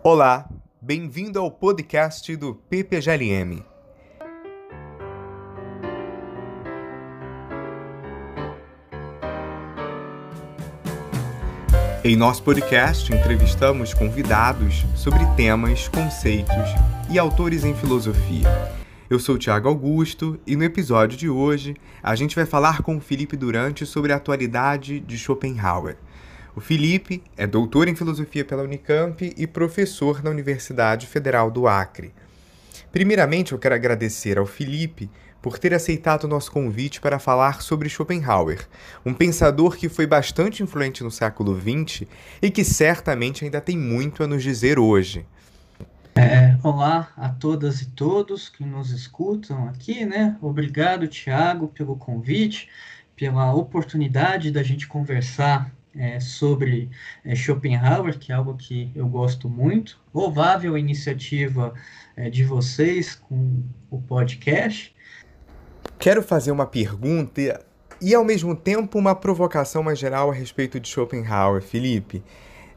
Olá, bem-vindo ao podcast do PPGLM. Em nosso podcast, entrevistamos convidados sobre temas, conceitos e autores em filosofia. Eu sou Tiago Augusto e no episódio de hoje a gente vai falar com o Felipe Durante sobre a atualidade de Schopenhauer. O Felipe é doutor em filosofia pela Unicamp e professor na Universidade Federal do Acre. Primeiramente, eu quero agradecer ao Felipe por ter aceitado o nosso convite para falar sobre Schopenhauer, um pensador que foi bastante influente no século XX e que certamente ainda tem muito a nos dizer hoje. É, olá a todas e todos que nos escutam aqui, né? Obrigado, Tiago, pelo convite, pela oportunidade da gente conversar é, sobre é, Schopenhauer, que é algo que eu gosto muito. Louvável iniciativa é, de vocês com o podcast. Quero fazer uma pergunta e, ao mesmo tempo, uma provocação mais geral a respeito de Schopenhauer, Felipe.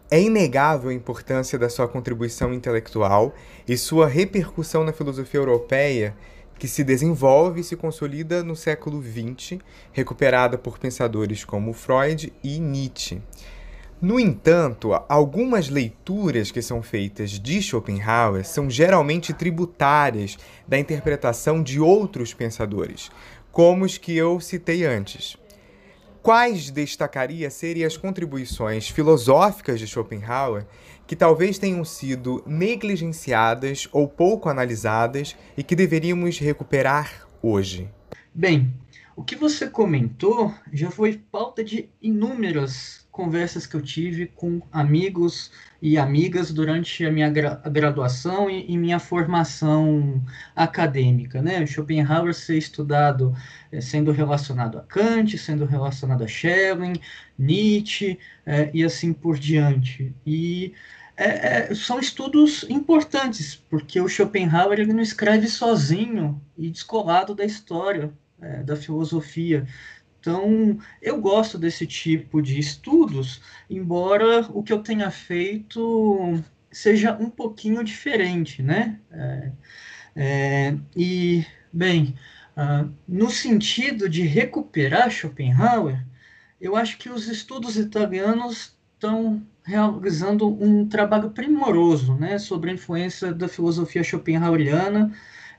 É inegável a importância da sua contribuição intelectual e sua repercussão na filosofia europeia, que se desenvolve e se consolida no século XX, recuperada por pensadores como Freud e Nietzsche. No entanto, algumas leituras que são feitas de Schopenhauer são geralmente tributárias da interpretação de outros pensadores, como os que eu citei antes. Quais destacaria serem as contribuições filosóficas de Schopenhauer que talvez tenham sido negligenciadas ou pouco analisadas e que deveríamos recuperar hoje? Bem, o que você comentou já foi pauta de inúmeras conversas que eu tive com amigos e amigas durante a minha gra graduação e, e, minha formação acadêmica, né? Schopenhauer ser estudado é, sendo relacionado a Kant, sendo relacionado a Schelling, Nietzsche é, e assim por diante. E é, são estudos importantes, porque o Schopenhauer ele não escreve sozinho e descolado da história, da filosofia. Então, eu gosto desse tipo de estudos, embora o que eu tenha feito seja um pouquinho diferente, né? É, é, e, bem, uh, no sentido de recuperar Schopenhauer, eu acho que os estudos italianos estão realizando um trabalho primoroso né, sobre a influência da filosofia schopenhaueriana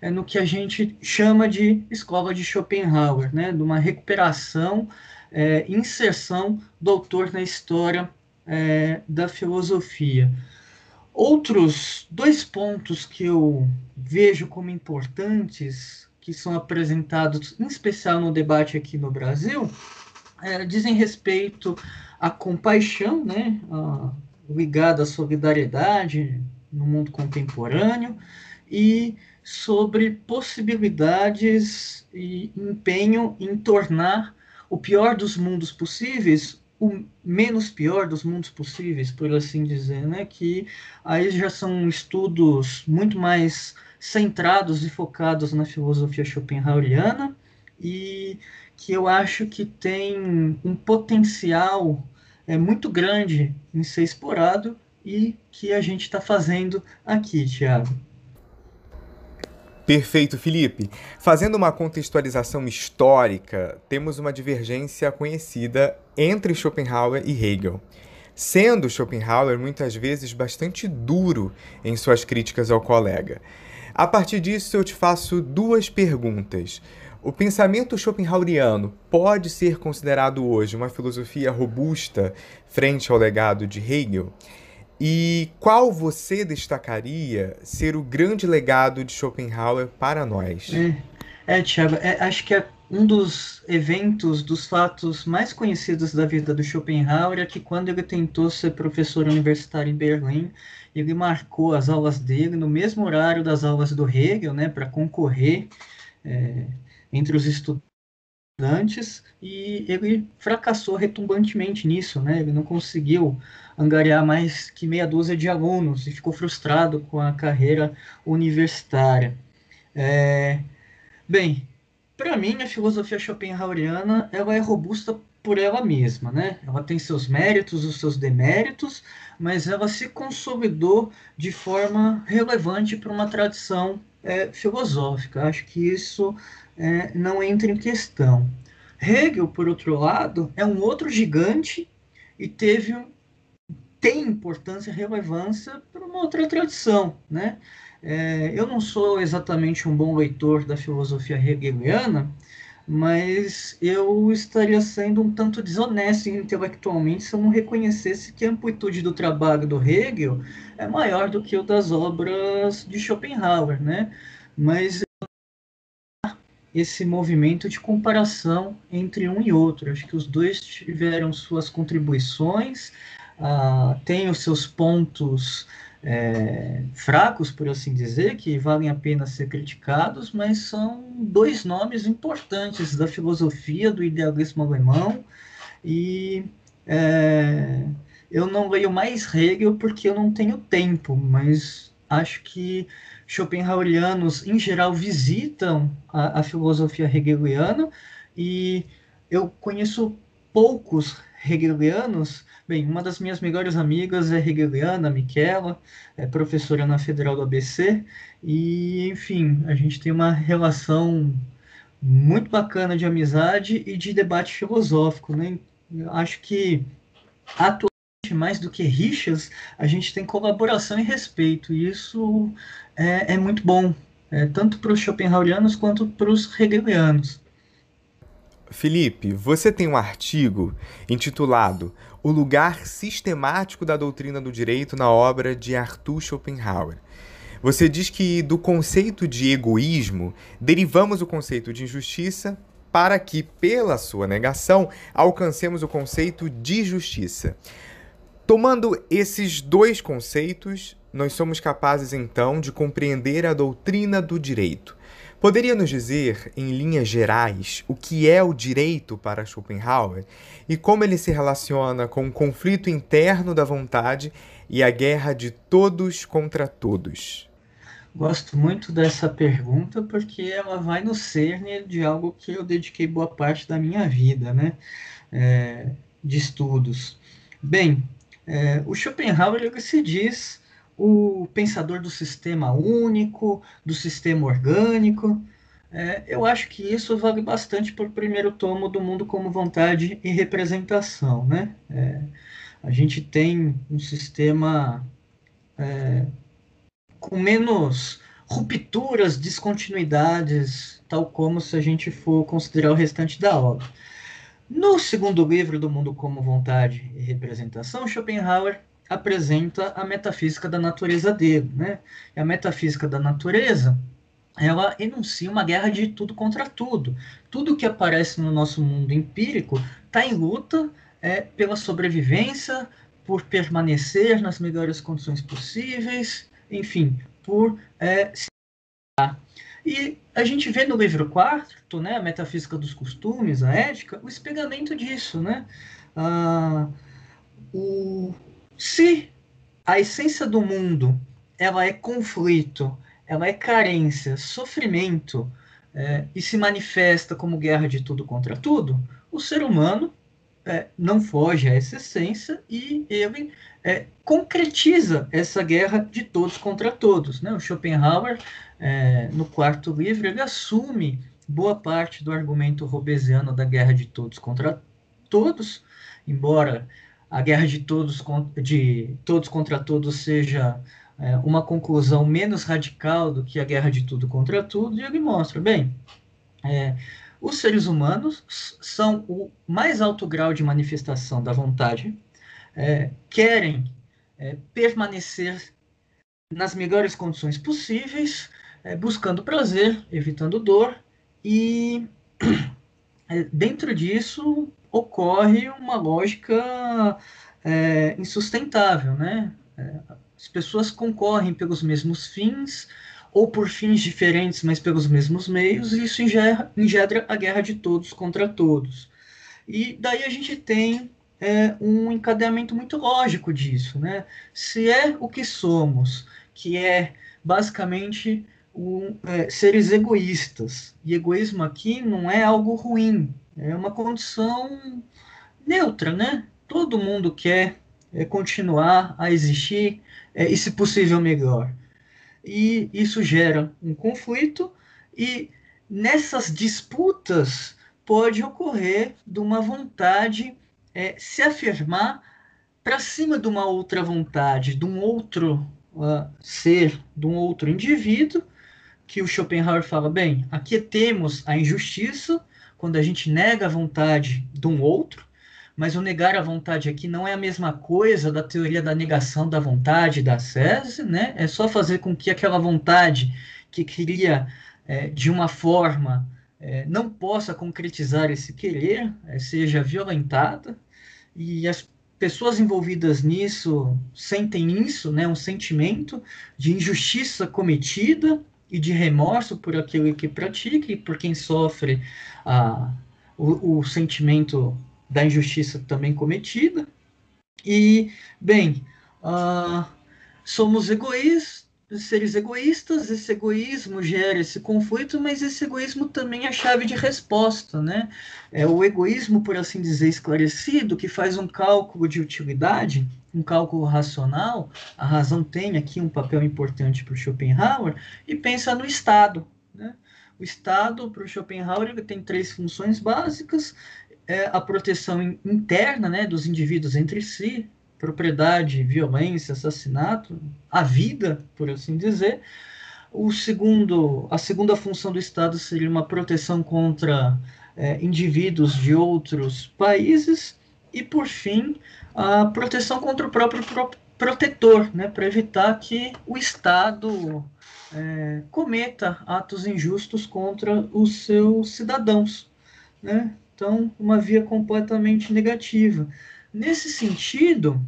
é, no que a gente chama de escola de Schopenhauer, né, de uma recuperação, é, inserção do autor na história é, da filosofia. Outros dois pontos que eu vejo como importantes, que são apresentados em especial no debate aqui no Brasil, é, dizem respeito à compaixão, né, ligada à solidariedade no mundo contemporâneo, e sobre possibilidades e empenho em tornar o pior dos mundos possíveis o menos pior dos mundos possíveis, por assim dizer, né? Que aí já são estudos muito mais centrados e focados na filosofia schopenhaueriana e que eu acho que tem um potencial é, muito grande em ser explorado e que a gente está fazendo aqui, Tiago. Perfeito, Felipe. Fazendo uma contextualização histórica, temos uma divergência conhecida entre Schopenhauer e Hegel. Sendo Schopenhauer muitas vezes bastante duro em suas críticas ao colega. A partir disso, eu te faço duas perguntas. O pensamento schopenhaueriano pode ser considerado hoje uma filosofia robusta frente ao legado de Hegel? E qual você destacaria ser o grande legado de Schopenhauer para nós? É, é Tiago, é, acho que é um dos eventos, dos fatos mais conhecidos da vida do Schopenhauer é que quando ele tentou ser professor universitário em Berlim, ele marcou as aulas dele no mesmo horário das aulas do Hegel, né, para concorrer é, entre os estudantes, e ele fracassou retumbantemente nisso, né, ele não conseguiu angariar mais que meia dúzia de alunos e ficou frustrado com a carreira universitária. É, bem, para mim, a filosofia schopenhaueriana ela é robusta por ela mesma, né? Ela tem seus méritos, os seus deméritos, mas ela se consolidou de forma relevante para uma tradição é, filosófica. Acho que isso é, não entra em questão. Hegel, por outro lado, é um outro gigante e teve tem importância relevância para uma outra tradição, né? É, eu não sou exatamente um bom leitor da filosofia hegeliana, mas eu estaria sendo um tanto desonesto intelectualmente se eu não reconhecesse que a amplitude do trabalho do Hegel é maior do que o das obras de Schopenhauer, né? Mas esse movimento de comparação entre um e outro. Acho que os dois tiveram suas contribuições, uh, têm os seus pontos é, fracos, por assim dizer, que valem a pena ser criticados, mas são dois nomes importantes da filosofia do idealismo alemão. E é, eu não leio mais Hegel porque eu não tenho tempo, mas acho que Schopenhauerianos em geral visitam a, a filosofia hegeliana. E eu conheço poucos hegelianos Bem, uma das minhas melhores amigas é hegeliana, Michela, é professora na Federal do ABC, e, enfim, a gente tem uma relação muito bacana de amizade e de debate filosófico, né? Acho que, atualmente, mais do que rixas, a gente tem colaboração e respeito, e isso é, é muito bom, é, tanto para os Schopenhauerianos quanto para os hegelianos. Felipe, você tem um artigo intitulado O Lugar Sistemático da Doutrina do Direito na obra de Arthur Schopenhauer. Você diz que do conceito de egoísmo derivamos o conceito de injustiça para que, pela sua negação, alcancemos o conceito de justiça. Tomando esses dois conceitos, nós somos capazes então de compreender a doutrina do direito. Poderia nos dizer, em linhas gerais, o que é o direito para Schopenhauer e como ele se relaciona com o conflito interno da vontade e a guerra de todos contra todos? Gosto muito dessa pergunta porque ela vai no cerne de algo que eu dediquei boa parte da minha vida, né? É, de estudos. Bem, é, o Schopenhauer ele se diz o pensador do sistema único, do sistema orgânico. É, eu acho que isso vale bastante para o primeiro tomo do Mundo como Vontade e Representação. Né? É, a gente tem um sistema é, com menos rupturas, descontinuidades, tal como se a gente for considerar o restante da obra. No segundo livro do Mundo como Vontade e Representação, Schopenhauer apresenta a metafísica da natureza dele, né? E a metafísica da natureza, ela enuncia uma guerra de tudo contra tudo. Tudo que aparece no nosso mundo empírico está em luta é, pela sobrevivência, por permanecer nas melhores condições possíveis, enfim, por é, se e a gente vê no livro quarto, né, a metafísica dos costumes, a ética, o espelhamento disso, né? Ah, o, se a essência do mundo ela é conflito, ela é carência, sofrimento é, e se manifesta como guerra de tudo contra tudo, o ser humano é, não foge a essa essência e ele é, concretiza essa guerra de todos contra todos. Né? O Schopenhauer, é, no quarto livro, ele assume boa parte do argumento robesiano da guerra de todos contra todos, embora a guerra de todos, de todos contra todos seja é, uma conclusão menos radical do que a guerra de tudo contra tudo, e ele mostra, bem, é, os seres humanos são o mais alto grau de manifestação da vontade, é, querem é, permanecer nas melhores condições possíveis, é, buscando prazer, evitando dor, e é, dentro disso ocorre uma lógica é, insustentável, né? É, as pessoas concorrem pelos mesmos fins ou por fins diferentes, mas pelos mesmos meios, e isso engendra a guerra de todos contra todos. E daí a gente tem é, um encadeamento muito lógico disso, né? Se é o que somos, que é basicamente um, é, seres egoístas, e egoísmo aqui não é algo ruim, é uma condição neutra, né? Todo mundo quer é, continuar a existir é, e, se possível, melhor. E isso gera um conflito e nessas disputas pode ocorrer de uma vontade é, se afirmar para cima de uma outra vontade, de um outro uh, ser, de um outro indivíduo, que o Schopenhauer fala, bem, aqui temos a injustiça, quando a gente nega a vontade de um outro, mas o negar a vontade aqui não é a mesma coisa da teoria da negação da vontade da SESI, né? É só fazer com que aquela vontade que queria é, de uma forma é, não possa concretizar esse querer, é, seja violentada, e as pessoas envolvidas nisso sentem isso, né, um sentimento de injustiça cometida e de remorso por aquilo que pratica e por quem sofre a, o, o sentimento da injustiça também cometida. E, bem, uh, somos egoístas, seres egoístas, esse egoísmo gera esse conflito, mas esse egoísmo também é a chave de resposta, né? É o egoísmo, por assim dizer, esclarecido, que faz um cálculo de utilidade, um cálculo racional, a razão tem aqui um papel importante para o Schopenhauer, e pensa no Estado, né? O Estado, para o Schopenhauer, ele tem três funções básicas, é a proteção interna né, dos indivíduos entre si, propriedade, violência, assassinato, a vida, por assim dizer. O segundo, a segunda função do Estado seria uma proteção contra é, indivíduos de outros países e, por fim, a proteção contra o próprio pro protetor, né, para evitar que o Estado é, cometa atos injustos contra os seus cidadãos. Né? Então, uma via completamente negativa. Nesse sentido,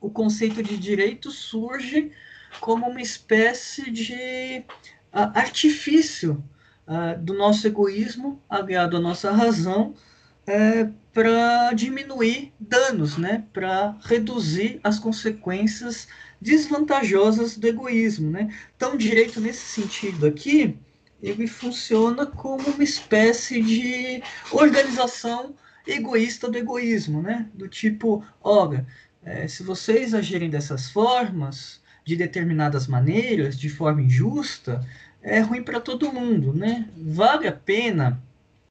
o conceito de direito surge como uma espécie de uh, artifício uh, do nosso egoísmo, aliado à nossa razão, uh, é, para diminuir danos, né? para reduzir as consequências desvantajosas do egoísmo. Né? Então, direito nesse sentido aqui ele funciona como uma espécie de organização egoísta do egoísmo, né? Do tipo, olha, é, se vocês agirem dessas formas, de determinadas maneiras, de forma injusta, é ruim para todo mundo, né? Vale a pena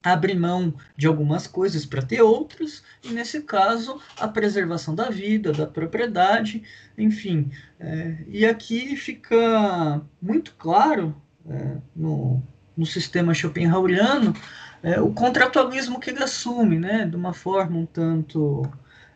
abrir mão de algumas coisas para ter outras, e nesse caso, a preservação da vida, da propriedade, enfim. É, e aqui fica muito claro é, no, no sistema Schopenhaueriano, é, o contratualismo que ele assume, né, de uma forma um tanto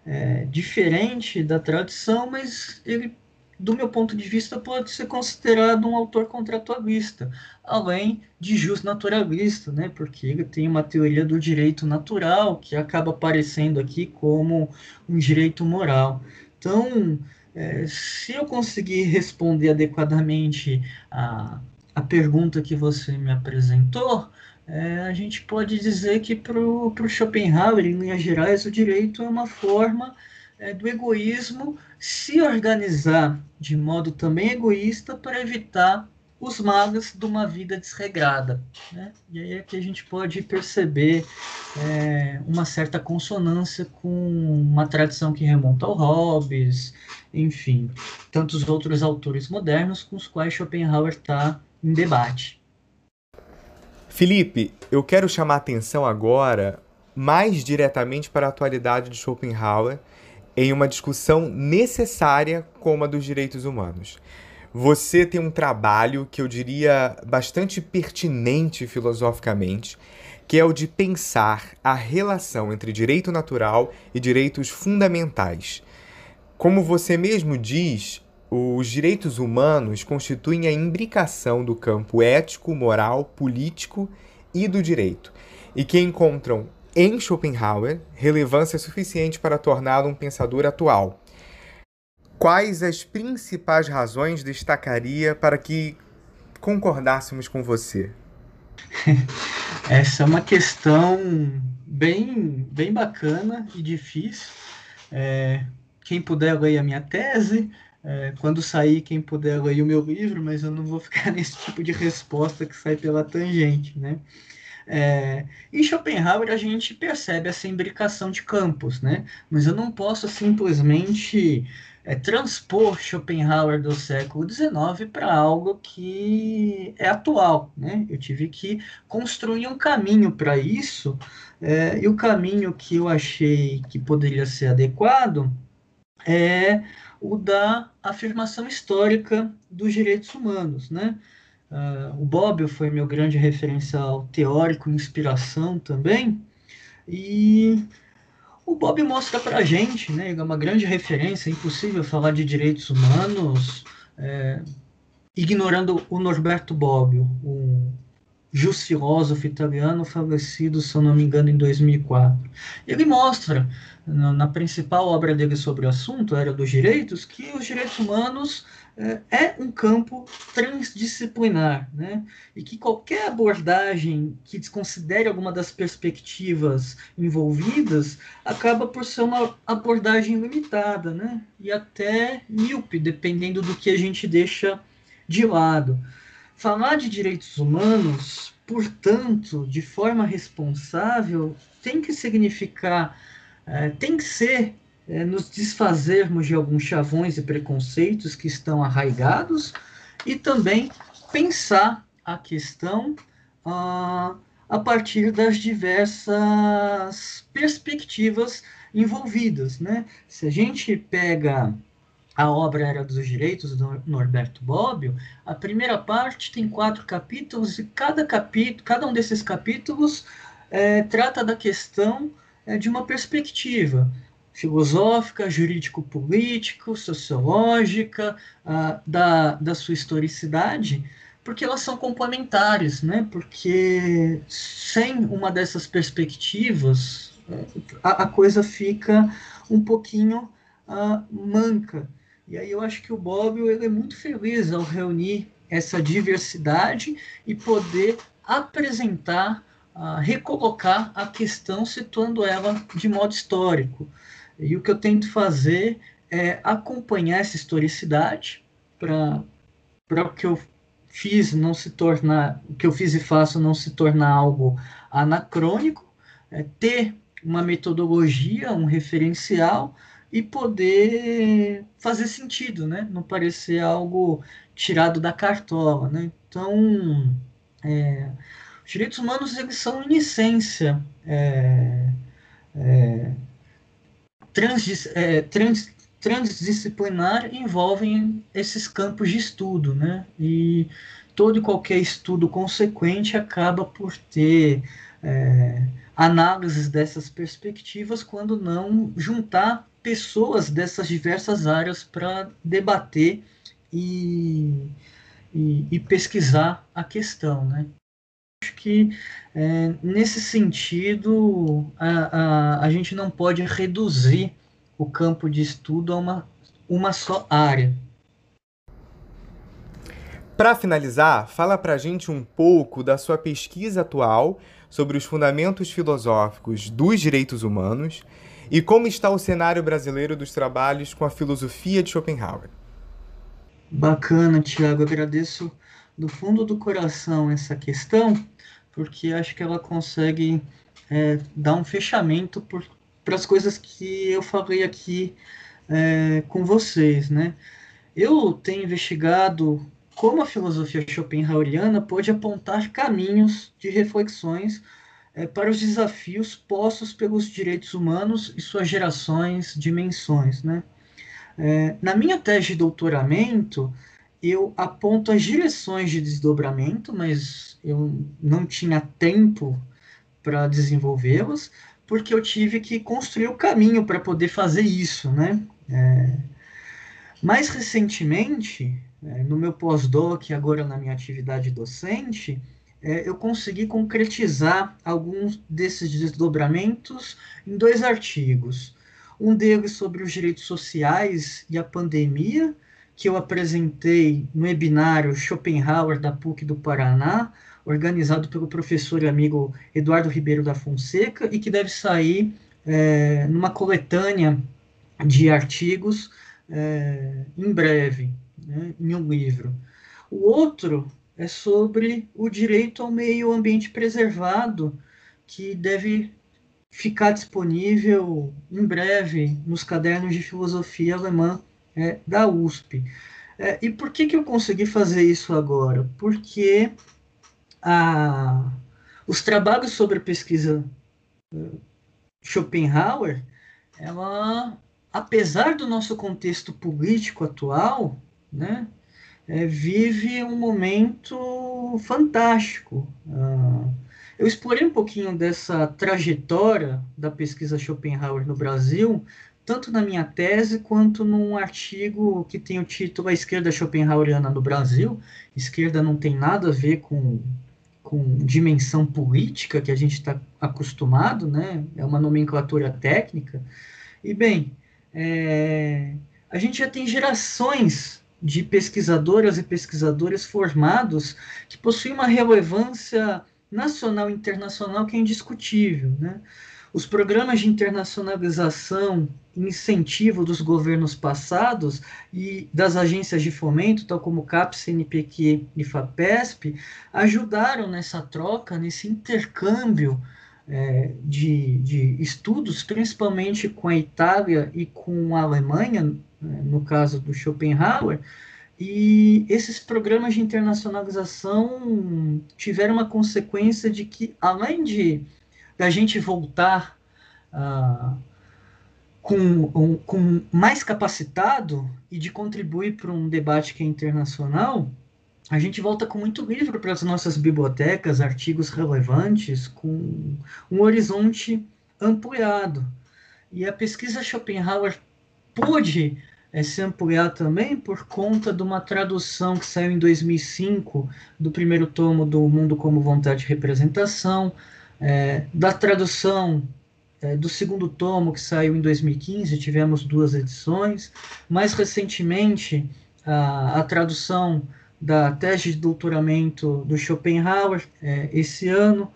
é, diferente da tradição, mas ele, do meu ponto de vista, pode ser considerado um autor contratualista, além de justnaturalista, né, porque ele tem uma teoria do direito natural que acaba aparecendo aqui como um direito moral. Então, é, se eu conseguir responder adequadamente a a pergunta que você me apresentou, é, a gente pode dizer que para o Schopenhauer, em linhas gerais, o direito é uma forma é, do egoísmo se organizar de modo também egoísta para evitar os males de uma vida desregrada. Né? E aí é que a gente pode perceber é, uma certa consonância com uma tradição que remonta ao Hobbes, enfim, tantos outros autores modernos com os quais Schopenhauer está em debate. Felipe, eu quero chamar a atenção agora mais diretamente para a atualidade de Schopenhauer em uma discussão necessária como a dos direitos humanos. Você tem um trabalho que eu diria bastante pertinente filosoficamente, que é o de pensar a relação entre direito natural e direitos fundamentais. Como você mesmo diz, os direitos humanos constituem a imbricação do campo ético, moral, político e do direito, e que encontram em Schopenhauer relevância suficiente para torná-lo um pensador atual. Quais as principais razões destacaria para que concordássemos com você? Essa é uma questão bem, bem bacana e difícil. É, quem puder ler a minha tese, é, quando sair, quem puder ler o meu livro, mas eu não vou ficar nesse tipo de resposta que sai pela tangente, né? É, em Schopenhauer a gente percebe essa imbricação de campos, né? Mas eu não posso simplesmente é, transpor Schopenhauer do século XIX para algo que é atual, né? Eu tive que construir um caminho para isso, é, e o caminho que eu achei que poderia ser adequado é o da afirmação histórica dos direitos humanos, né? Uh, o Bobbio foi meu grande referencial teórico, inspiração também, e o Bob mostra para a gente, né, é uma grande referência, é impossível falar de direitos humanos é, ignorando o Norberto Bobbio, um jus filósofo italiano falecido, se eu não me engano, em 2004. Ele mostra, na, principal obra dele sobre o assunto, Era dos Direitos, que os direitos humanos é, é um campo transdisciplinar, né? e que qualquer abordagem que desconsidere alguma das perspectivas envolvidas acaba por ser uma abordagem limitada, né? e até míope, dependendo do que a gente deixa de lado. Falar de direitos humanos, portanto, de forma responsável, tem que significar, é, tem que ser é, nos desfazermos de alguns chavões e preconceitos que estão arraigados e também pensar a questão ah, a partir das diversas perspectivas envolvidas. Né? Se a gente pega a obra Era dos Direitos, do Norberto Bobbio, a primeira parte tem quatro capítulos e cada capítulo, cada um desses capítulos é, trata da questão é, de uma perspectiva filosófica, jurídico-político, sociológica, uh, da, da sua historicidade, porque elas são complementares, né? Porque sem uma dessas perspectivas, a, a coisa fica um pouquinho uh, manca. E aí eu acho que o Bob ele é muito feliz ao reunir essa diversidade e poder apresentar, uh, recolocar a questão situando ela de modo histórico. E o que eu tento fazer é acompanhar essa historicidade para o que eu fiz não se tornar, o que eu fiz e faço não se tornar algo anacrônico, é ter uma metodologia, um referencial e poder fazer sentido, né? Não parecer algo tirado da cartola, né? Então, é, os direitos humanos eles são em essência é, é, trans, é, trans, transdisciplinar envolvem esses campos de estudo, né? E todo e qualquer estudo consequente acaba por ter é, análises dessas perspectivas, quando não juntar pessoas dessas diversas áreas para debater e, e, e, pesquisar a questão, né? Acho que é, nesse sentido a, a, a gente não pode reduzir o campo de estudo a uma, uma só área. Para finalizar, fala para a gente um pouco da sua pesquisa atual sobre os fundamentos filosóficos dos direitos humanos e como está o cenário brasileiro dos trabalhos com a filosofia de Schopenhauer. Bacana, Tiago. Agradeço do fundo do coração essa questão, porque acho que ela consegue é, dar um fechamento para as coisas que eu falei aqui é, com vocês, né? Eu tenho investigado como a filosofia schopenhaueriana pode apontar caminhos de reflexões é, para os desafios postos pelos direitos humanos e suas gerações, dimensões, né? É, na minha tese de doutoramento, eu aponto as direções de desdobramento, mas eu não tinha tempo para desenvolvê-las, porque eu tive que construir o caminho para poder fazer isso, né? É... Mais recentemente, é, no meu pós-doc, agora na minha atividade docente, é, eu consegui concretizar alguns desses desdobramentos em dois artigos. Um deles sobre os direitos sociais e a pandemia, que eu apresentei no webinário Schopenhauer da PUC do Paraná, organizado pelo professor e amigo Eduardo Ribeiro da Fonseca, e que deve sair é, numa coletânea de artigos é, em breve, né, em um livro. O outro é sobre o direito ao meio ambiente preservado, que deve ficar disponível em breve nos cadernos de filosofia alemã é, da USP. É, e por que, que eu consegui fazer isso agora? Porque a, os trabalhos sobre a pesquisa uh, Schopenhauer, ela, apesar do nosso contexto político atual, né, é, vive um momento fantástico. Uh, eu explorei um pouquinho dessa trajetória da pesquisa Schopenhauer no Brasil, tanto na minha tese quanto num artigo que tem o título A Esquerda Schopenhaueriana no Brasil. Esquerda não tem nada a ver com, com dimensão política que a gente está acostumado, né? é uma nomenclatura técnica. E, bem, é, a gente já tem gerações de pesquisadoras e pesquisadores formados que possuem uma relevância nacional e internacional que é indiscutível. Né? Os programas de internacionalização e incentivo dos governos passados e das agências de fomento, tal como CAPES, CNPq e FAPESP, ajudaram nessa troca, nesse intercâmbio é, de, de estudos, principalmente com a Itália e com a Alemanha, né, no caso do Schopenhauer, e esses programas de internacionalização tiveram uma consequência de que, além de da gente voltar uh, com, um, com mais capacitado e de contribuir para um debate que é internacional, a gente volta com muito livro para as nossas bibliotecas, artigos relevantes, com um horizonte ampliado. E a pesquisa Schopenhauer pôde é, se ampliar também por conta de uma tradução que saiu em 2005 do primeiro tomo do Mundo como Vontade e Representação, é, da tradução é, do segundo tomo que saiu em 2015, tivemos duas edições. Mais recentemente, a, a tradução da tese de doutoramento do Schopenhauer é, esse ano.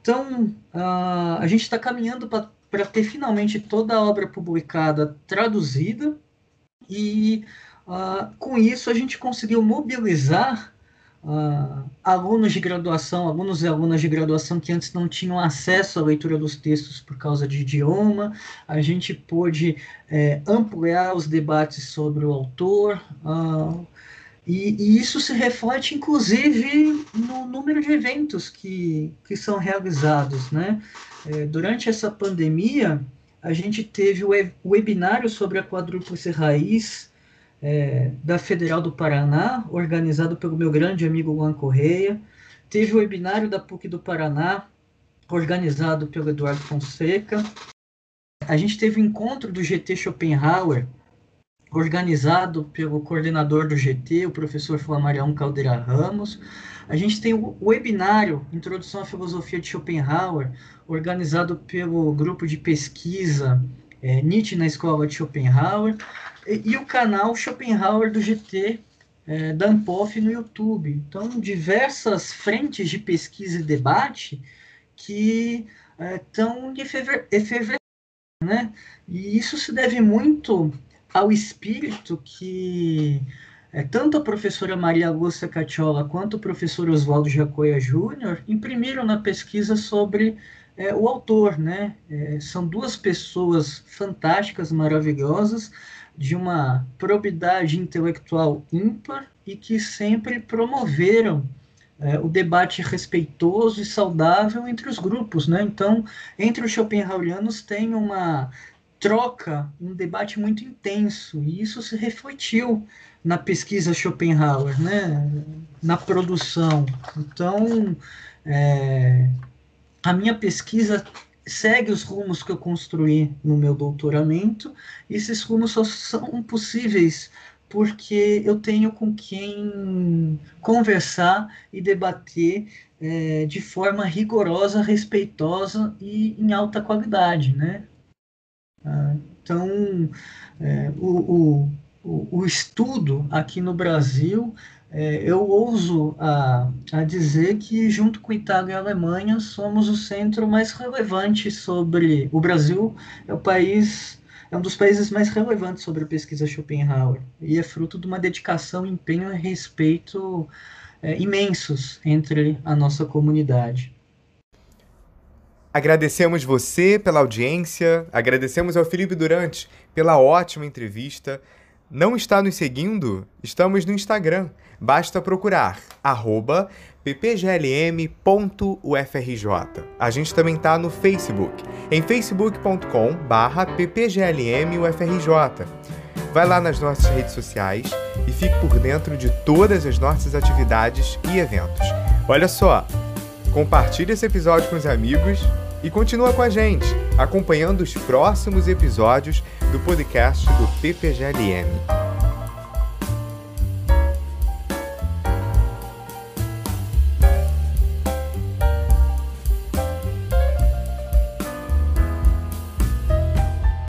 Então, a, a gente está caminhando para ter finalmente toda a obra publicada traduzida e com isso a gente conseguiu mobilizar alunos de graduação, alunos e alunas de graduação que antes não tinham acesso à leitura dos textos por causa de idioma, a gente pôde é, ampliar os debates sobre o autor, uh, e, e, isso se reflete, inclusive, no número de eventos que, que são realizados. Né? É, durante essa pandemia, a gente teve o webinário sobre a quadrúplice raiz é, da Federal do Paraná, organizado pelo meu grande amigo Juan Correia. Teve o webinário da PUC do Paraná, organizado pelo Eduardo Fonseca. A gente teve o encontro do GT Schopenhauer, organizado pelo coordenador do GT, o professor Flamarião Caldeira Ramos. A gente tem o webinário Introdução à Filosofia de Schopenhauer, organizado pelo grupo de pesquisa é, Nietzsche na Escola de Schopenhauer, e, e o canal Schopenhauer do GT é, da Ampof no YouTube. Então, diversas frentes de pesquisa e debate que estão é, efervescentes, né? E isso se deve muito ao espírito que é, tanto a professora Maria Lúcia Catiola quanto o professor Oswaldo Jacoia Júnior imprimiram na pesquisa sobre é, o autor, né? É, são duas pessoas fantásticas, maravilhosas, de uma probidade intelectual ímpar e que sempre promoveram é, o debate respeitoso e saudável entre os grupos, né? Então, entre os Schopenhauerianos tem uma troca, um debate muito intenso, e isso se refletiu na pesquisa Schopenhauer, né? na produção. Então, é, a minha pesquisa segue os rumos que eu construí no meu doutoramento, e esses rumos só são possíveis porque eu tenho com quem conversar e debater é, de forma rigorosa, respeitosa e em alta qualidade, né? Ah, então, é, o, o, o, estudo aqui no Brasil, é, eu ouso a, a dizer que, junto com Itália e Alemanha, somos o centro mais relevante sobre. O Brasil é o país é um dos países mais relevantes sobre a pesquisa Schopenhauer e é fruto de uma dedicação, empenho e respeito é, imensos entre a nossa comunidade. Agradecemos você pela audiência, agradecemos ao Felipe Durante pela ótima entrevista. Não está nos seguindo? Estamos no Instagram. Basta procurar ppglm.ufrj. A gente também está no Facebook, em facebook.com ppglmufrj. Vai lá nas nossas redes sociais e fique por dentro de todas as nossas atividades e eventos. Olha só, compartilhe esse episódio com os amigos e continua com a gente, acompanhando os próximos episódios do podcast do PPGLM.